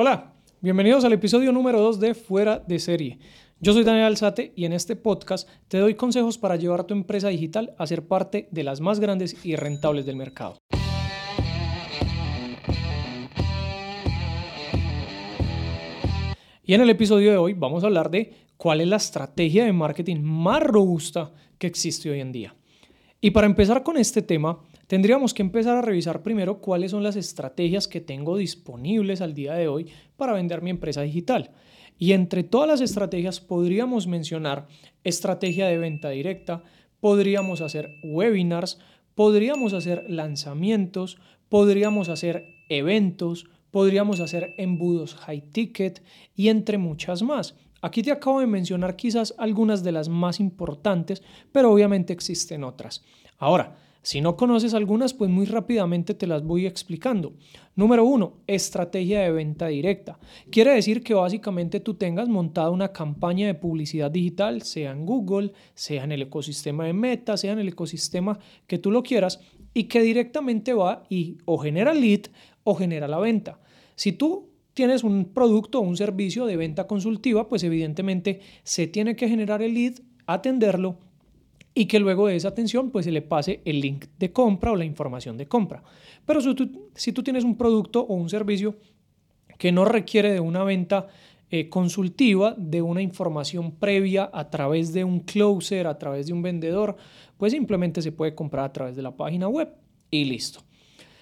Hola, bienvenidos al episodio número 2 de Fuera de Serie. Yo soy Daniel Alzate y en este podcast te doy consejos para llevar a tu empresa digital a ser parte de las más grandes y rentables del mercado. Y en el episodio de hoy vamos a hablar de cuál es la estrategia de marketing más robusta que existe hoy en día. Y para empezar con este tema, tendríamos que empezar a revisar primero cuáles son las estrategias que tengo disponibles al día de hoy para vender mi empresa digital. Y entre todas las estrategias podríamos mencionar estrategia de venta directa, podríamos hacer webinars, podríamos hacer lanzamientos, podríamos hacer eventos, podríamos hacer embudos high ticket y entre muchas más. Aquí te acabo de mencionar quizás algunas de las más importantes, pero obviamente existen otras. Ahora, si no conoces algunas, pues muy rápidamente te las voy explicando. Número uno, estrategia de venta directa. Quiere decir que básicamente tú tengas montada una campaña de publicidad digital, sea en Google, sea en el ecosistema de Meta, sea en el ecosistema que tú lo quieras, y que directamente va y o genera lead o genera la venta. Si tú tienes un producto o un servicio de venta consultiva, pues evidentemente se tiene que generar el lead, atenderlo y que luego de esa atención pues se le pase el link de compra o la información de compra. Pero si tú, tienes un producto o un servicio que no requiere de una venta eh, consultiva, de una información previa a través de un closer, a través de un vendedor, pues simplemente se puede comprar a través de la página web y listo.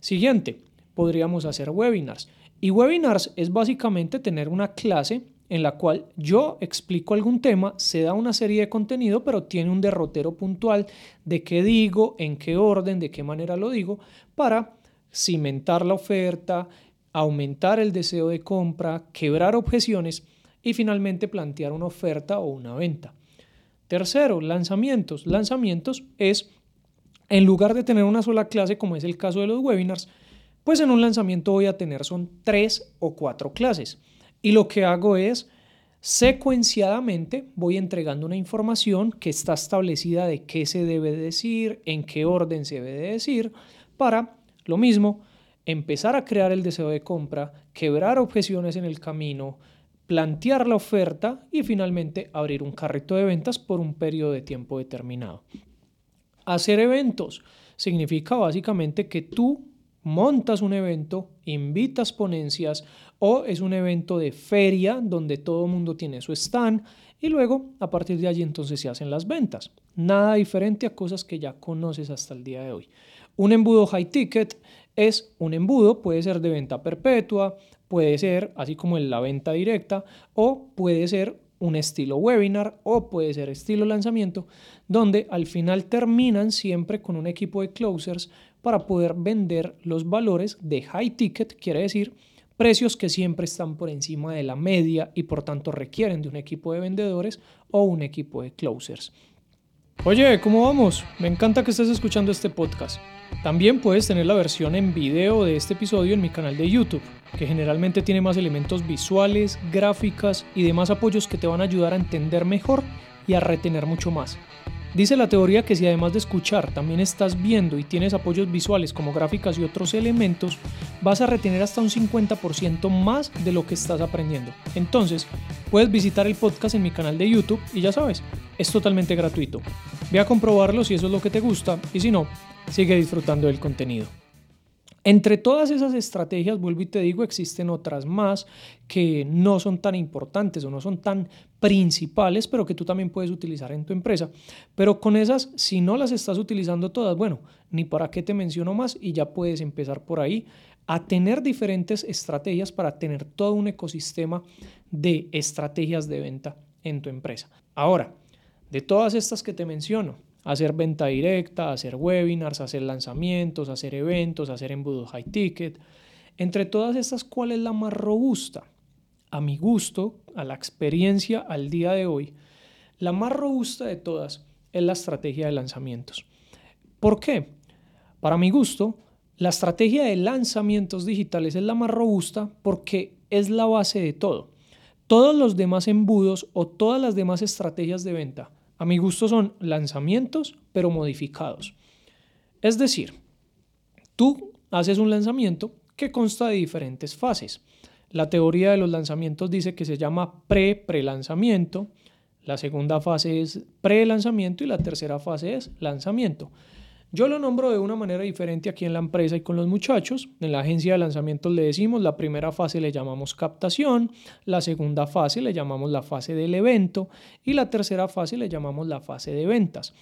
Siguiente, podríamos hacer webinars. Y webinars es básicamente tener una clase en la cual yo explico algún tema, se da una serie de contenido, pero tiene un derrotero puntual de qué digo, en qué orden, de qué manera lo digo, para cimentar la oferta, aumentar el deseo de compra, quebrar objeciones y finalmente plantear una oferta o una venta. Tercero, lanzamientos. Lanzamientos es, en lugar de tener una sola clase, como es el caso de los webinars, pues en un lanzamiento voy a tener son tres o cuatro clases. Y lo que hago es, secuenciadamente, voy entregando una información que está establecida de qué se debe decir, en qué orden se debe decir, para lo mismo, empezar a crear el deseo de compra, quebrar objeciones en el camino, plantear la oferta y finalmente abrir un carrito de ventas por un periodo de tiempo determinado. Hacer eventos significa básicamente que tú montas un evento, invitas ponencias o es un evento de feria donde todo el mundo tiene su stand y luego a partir de allí entonces se hacen las ventas. Nada diferente a cosas que ya conoces hasta el día de hoy. Un embudo high ticket es un embudo, puede ser de venta perpetua, puede ser así como en la venta directa o puede ser un estilo webinar o puede ser estilo lanzamiento, donde al final terminan siempre con un equipo de closers para poder vender los valores de high ticket, quiere decir precios que siempre están por encima de la media y por tanto requieren de un equipo de vendedores o un equipo de closers. Oye, ¿cómo vamos? Me encanta que estés escuchando este podcast. También puedes tener la versión en video de este episodio en mi canal de YouTube, que generalmente tiene más elementos visuales, gráficas y demás apoyos que te van a ayudar a entender mejor y a retener mucho más. Dice la teoría que si además de escuchar también estás viendo y tienes apoyos visuales como gráficas y otros elementos, vas a retener hasta un 50% más de lo que estás aprendiendo. Entonces, puedes visitar el podcast en mi canal de YouTube y ya sabes, es totalmente gratuito. Ve a comprobarlo si eso es lo que te gusta y si no, sigue disfrutando del contenido. Entre todas esas estrategias, vuelvo y te digo, existen otras más que no son tan importantes o no son tan principales, pero que tú también puedes utilizar en tu empresa. Pero con esas, si no las estás utilizando todas, bueno, ni para qué te menciono más y ya puedes empezar por ahí a tener diferentes estrategias para tener todo un ecosistema de estrategias de venta en tu empresa. Ahora, de todas estas que te menciono, hacer venta directa, hacer webinars, hacer lanzamientos, hacer eventos, hacer embudos high ticket. Entre todas estas, ¿cuál es la más robusta? A mi gusto, a la experiencia al día de hoy, la más robusta de todas es la estrategia de lanzamientos. ¿Por qué? Para mi gusto, la estrategia de lanzamientos digitales es la más robusta porque es la base de todo. Todos los demás embudos o todas las demás estrategias de venta a mi gusto son lanzamientos, pero modificados. Es decir, tú haces un lanzamiento que consta de diferentes fases. La teoría de los lanzamientos dice que se llama pre-prelanzamiento, la segunda fase es pre-lanzamiento y la tercera fase es lanzamiento. Yo lo nombro de una manera diferente aquí en la empresa y con los muchachos. En la agencia de lanzamientos le decimos la primera fase le llamamos captación, la segunda fase le llamamos la fase del evento y la tercera fase le llamamos la fase de ventas.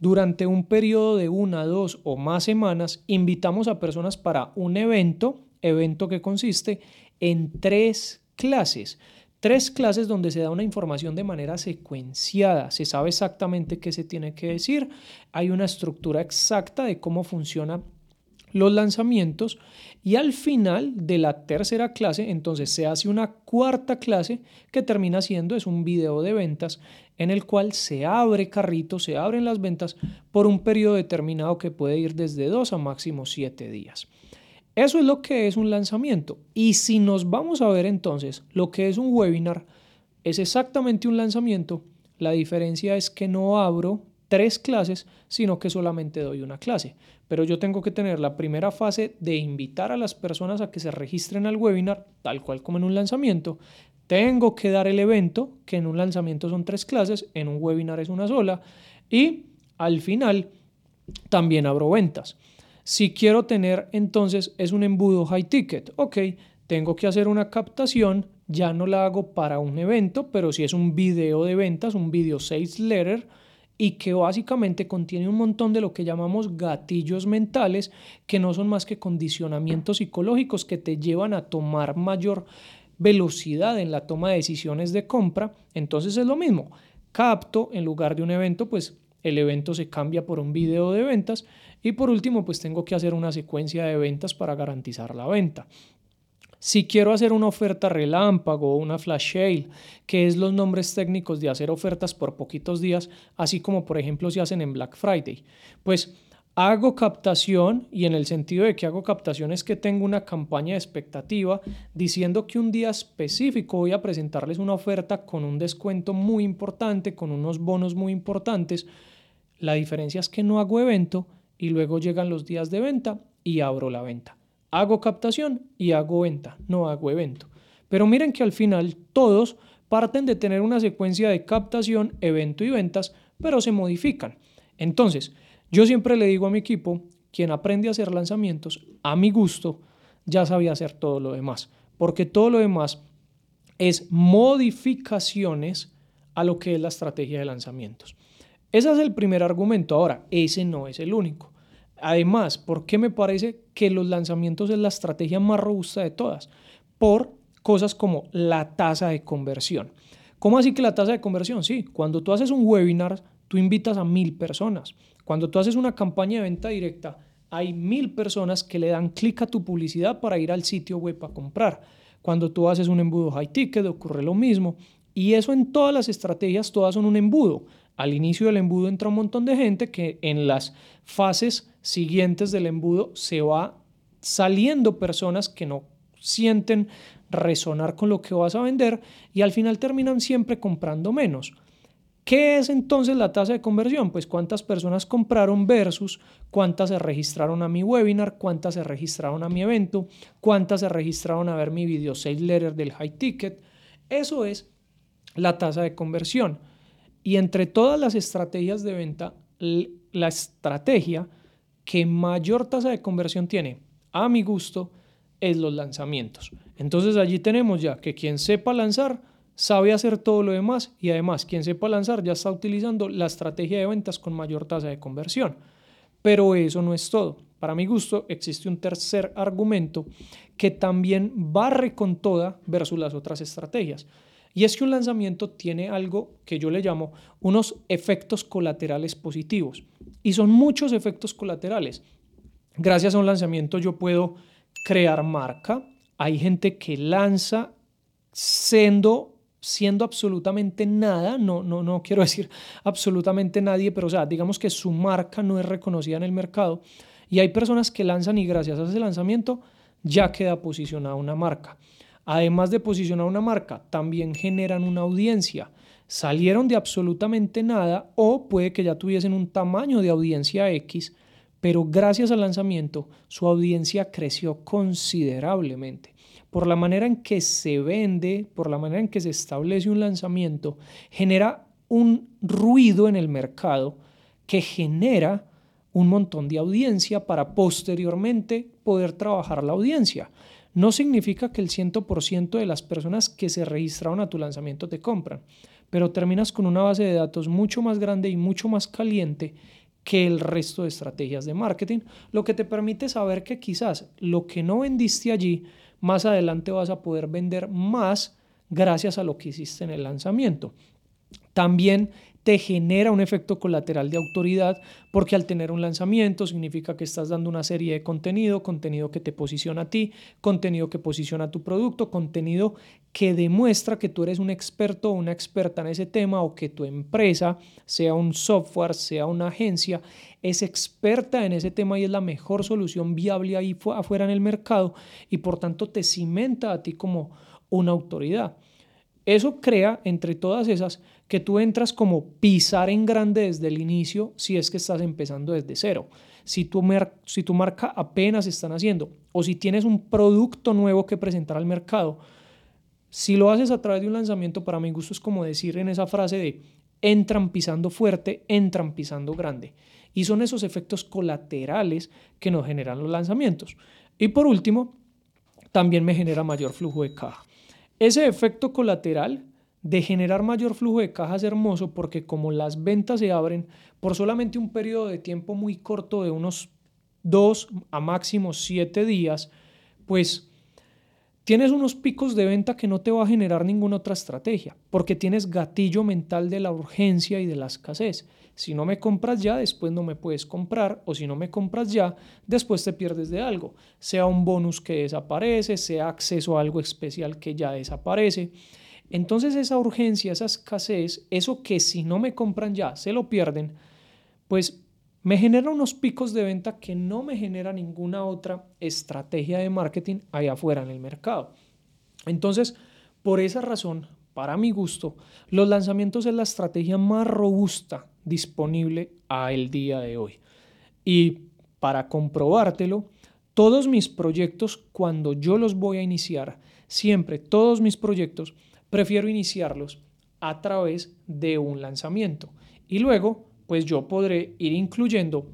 Durante un periodo de una, dos o más semanas invitamos a personas para un evento, evento que consiste en tres clases tres clases donde se da una información de manera secuenciada, se sabe exactamente qué se tiene que decir, hay una estructura exacta de cómo funcionan los lanzamientos. Y al final de la tercera clase entonces se hace una cuarta clase que termina siendo es un video de ventas en el cual se abre carrito, se abren las ventas por un periodo determinado que puede ir desde dos a máximo siete días. Eso es lo que es un lanzamiento. Y si nos vamos a ver entonces lo que es un webinar, es exactamente un lanzamiento. La diferencia es que no abro tres clases, sino que solamente doy una clase. Pero yo tengo que tener la primera fase de invitar a las personas a que se registren al webinar, tal cual como en un lanzamiento. Tengo que dar el evento, que en un lanzamiento son tres clases, en un webinar es una sola. Y al final también abro ventas. Si quiero tener, entonces es un embudo high ticket. Ok, tengo que hacer una captación, ya no la hago para un evento, pero si es un video de ventas, un video sales letter, y que básicamente contiene un montón de lo que llamamos gatillos mentales, que no son más que condicionamientos psicológicos que te llevan a tomar mayor velocidad en la toma de decisiones de compra. Entonces es lo mismo. Capto en lugar de un evento, pues el evento se cambia por un video de ventas y por último, pues tengo que hacer una secuencia de ventas para garantizar la venta. Si quiero hacer una oferta relámpago o una flash sale, que es los nombres técnicos de hacer ofertas por poquitos días, así como por ejemplo se hacen en Black Friday, pues hago captación y en el sentido de que hago captación es que tengo una campaña de expectativa diciendo que un día específico voy a presentarles una oferta con un descuento muy importante, con unos bonos muy importantes. La diferencia es que no hago evento, y luego llegan los días de venta y abro la venta. Hago captación y hago venta, no hago evento. Pero miren que al final todos parten de tener una secuencia de captación, evento y ventas, pero se modifican. Entonces, yo siempre le digo a mi equipo, quien aprende a hacer lanzamientos, a mi gusto, ya sabía hacer todo lo demás, porque todo lo demás es modificaciones a lo que es la estrategia de lanzamientos. Ese es el primer argumento. Ahora, ese no es el único. Además, ¿por qué me parece que los lanzamientos es la estrategia más robusta de todas? Por cosas como la tasa de conversión. ¿Cómo así que la tasa de conversión? Sí, cuando tú haces un webinar, tú invitas a mil personas. Cuando tú haces una campaña de venta directa, hay mil personas que le dan clic a tu publicidad para ir al sitio web a comprar. Cuando tú haces un embudo high ticket, ocurre lo mismo. Y eso en todas las estrategias, todas son un embudo. Al inicio del embudo entra un montón de gente que en las fases siguientes del embudo se va saliendo personas que no sienten resonar con lo que vas a vender y al final terminan siempre comprando menos. ¿Qué es entonces la tasa de conversión? Pues cuántas personas compraron versus cuántas se registraron a mi webinar, cuántas se registraron a mi evento, cuántas se registraron a ver mi video sales letter del high ticket. Eso es la tasa de conversión. Y entre todas las estrategias de venta, la estrategia que mayor tasa de conversión tiene, a mi gusto, es los lanzamientos. Entonces allí tenemos ya que quien sepa lanzar sabe hacer todo lo demás y además quien sepa lanzar ya está utilizando la estrategia de ventas con mayor tasa de conversión. Pero eso no es todo. Para mi gusto existe un tercer argumento que también barre con toda versus las otras estrategias. Y es que un lanzamiento tiene algo que yo le llamo unos efectos colaterales positivos. Y son muchos efectos colaterales. Gracias a un lanzamiento yo puedo crear marca. Hay gente que lanza siendo siendo absolutamente nada, no, no, no quiero decir absolutamente nadie, pero o sea, digamos que su marca no es reconocida en el mercado y hay personas que lanzan y gracias a ese lanzamiento ya queda posicionada una marca. Además de posicionar una marca, también generan una audiencia. Salieron de absolutamente nada o puede que ya tuviesen un tamaño de audiencia X, pero gracias al lanzamiento su audiencia creció considerablemente. por la manera en que se vende, por la manera en que se establece un lanzamiento, genera un ruido en el mercado que genera un montón de audiencia para posteriormente poder trabajar la audiencia. No significa que el 100% de las personas que se registraron a tu lanzamiento te compran, pero terminas con una base de datos mucho más grande y mucho más caliente que el resto de estrategias de marketing, lo que te permite saber que quizás lo que no vendiste allí, más adelante vas a poder vender más gracias a lo que hiciste en el lanzamiento. También te genera un efecto colateral de autoridad porque al tener un lanzamiento significa que estás dando una serie de contenido, contenido que te posiciona a ti, contenido que posiciona a tu producto, contenido que demuestra que tú eres un experto o una experta en ese tema o que tu empresa, sea un software, sea una agencia, es experta en ese tema y es la mejor solución viable ahí afuera en el mercado y por tanto te cimenta a ti como una autoridad. Eso crea entre todas esas que tú entras como pisar en grande desde el inicio si es que estás empezando desde cero. Si tu, si tu marca apenas están haciendo o si tienes un producto nuevo que presentar al mercado, si lo haces a través de un lanzamiento, para mi gusto es como decir en esa frase de entran pisando fuerte, entran pisando grande. Y son esos efectos colaterales que nos generan los lanzamientos. Y por último, también me genera mayor flujo de caja. Ese efecto colateral de generar mayor flujo de caja es hermoso porque como las ventas se abren por solamente un periodo de tiempo muy corto de unos dos a máximo siete días, pues tienes unos picos de venta que no te va a generar ninguna otra estrategia, porque tienes gatillo mental de la urgencia y de la escasez. Si no me compras ya, después no me puedes comprar, o si no me compras ya, después te pierdes de algo, sea un bonus que desaparece, sea acceso a algo especial que ya desaparece. Entonces esa urgencia, esa escasez, eso que si no me compran ya se lo pierden, pues me genera unos picos de venta que no me genera ninguna otra estrategia de marketing allá afuera en el mercado. Entonces, por esa razón, para mi gusto, los lanzamientos es la estrategia más robusta disponible a el día de hoy. Y para comprobártelo, todos mis proyectos, cuando yo los voy a iniciar, siempre todos mis proyectos, prefiero iniciarlos a través de un lanzamiento. Y luego, pues yo podré ir incluyendo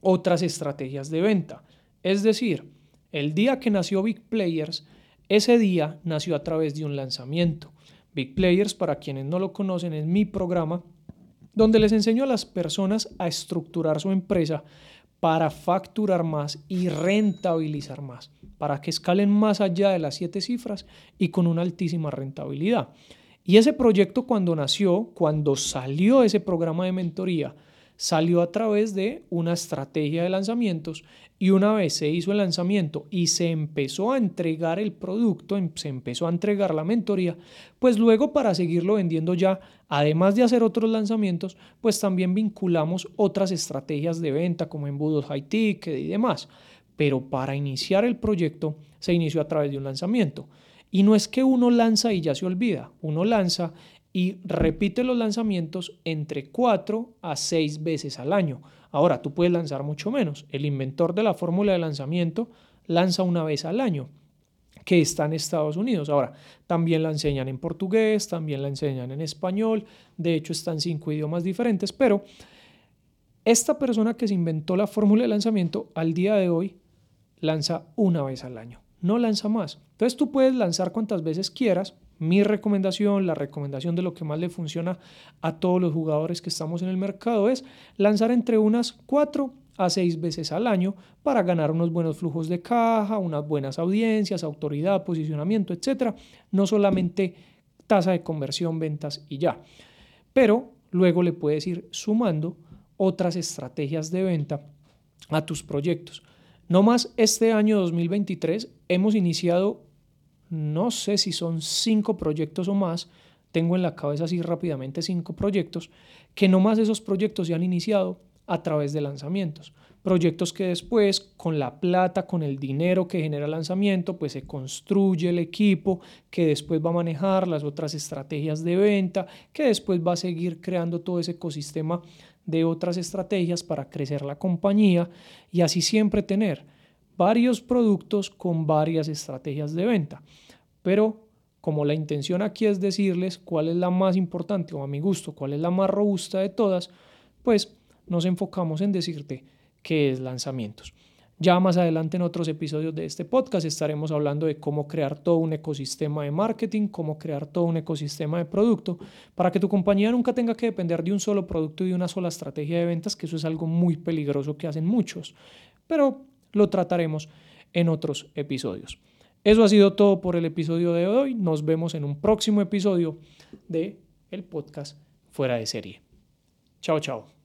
otras estrategias de venta. Es decir, el día que nació Big Players, ese día nació a través de un lanzamiento. Big Players, para quienes no lo conocen, es mi programa donde les enseño a las personas a estructurar su empresa para facturar más y rentabilizar más para que escalen más allá de las siete cifras y con una altísima rentabilidad. Y ese proyecto cuando nació, cuando salió ese programa de mentoría, salió a través de una estrategia de lanzamientos y una vez se hizo el lanzamiento y se empezó a entregar el producto, em, se empezó a entregar la mentoría, pues luego para seguirlo vendiendo ya, además de hacer otros lanzamientos, pues también vinculamos otras estrategias de venta como embudos high ticket y demás pero para iniciar el proyecto se inició a través de un lanzamiento. Y no es que uno lanza y ya se olvida, uno lanza y repite los lanzamientos entre cuatro a seis veces al año. Ahora, tú puedes lanzar mucho menos. El inventor de la fórmula de lanzamiento lanza una vez al año, que está en Estados Unidos. Ahora, también la enseñan en portugués, también la enseñan en español, de hecho están cinco idiomas diferentes, pero esta persona que se inventó la fórmula de lanzamiento al día de hoy lanza una vez al año, no lanza más. Entonces tú puedes lanzar cuantas veces quieras. Mi recomendación, la recomendación de lo que más le funciona a todos los jugadores que estamos en el mercado es lanzar entre unas cuatro a seis veces al año para ganar unos buenos flujos de caja, unas buenas audiencias, autoridad, posicionamiento, etcétera. No solamente tasa de conversión, ventas y ya. Pero luego le puedes ir sumando otras estrategias de venta a tus proyectos. No más este año 2023 hemos iniciado, no sé si son cinco proyectos o más, tengo en la cabeza así rápidamente cinco proyectos, que no más esos proyectos se han iniciado a través de lanzamientos. Proyectos que después, con la plata, con el dinero que genera el lanzamiento, pues se construye el equipo que después va a manejar las otras estrategias de venta, que después va a seguir creando todo ese ecosistema de otras estrategias para crecer la compañía y así siempre tener varios productos con varias estrategias de venta. Pero como la intención aquí es decirles cuál es la más importante o a mi gusto, cuál es la más robusta de todas, pues nos enfocamos en decirte qué es lanzamientos. Ya más adelante en otros episodios de este podcast estaremos hablando de cómo crear todo un ecosistema de marketing, cómo crear todo un ecosistema de producto para que tu compañía nunca tenga que depender de un solo producto y de una sola estrategia de ventas, que eso es algo muy peligroso que hacen muchos. Pero lo trataremos en otros episodios. Eso ha sido todo por el episodio de hoy. Nos vemos en un próximo episodio de el podcast Fuera de Serie. Chao, chao.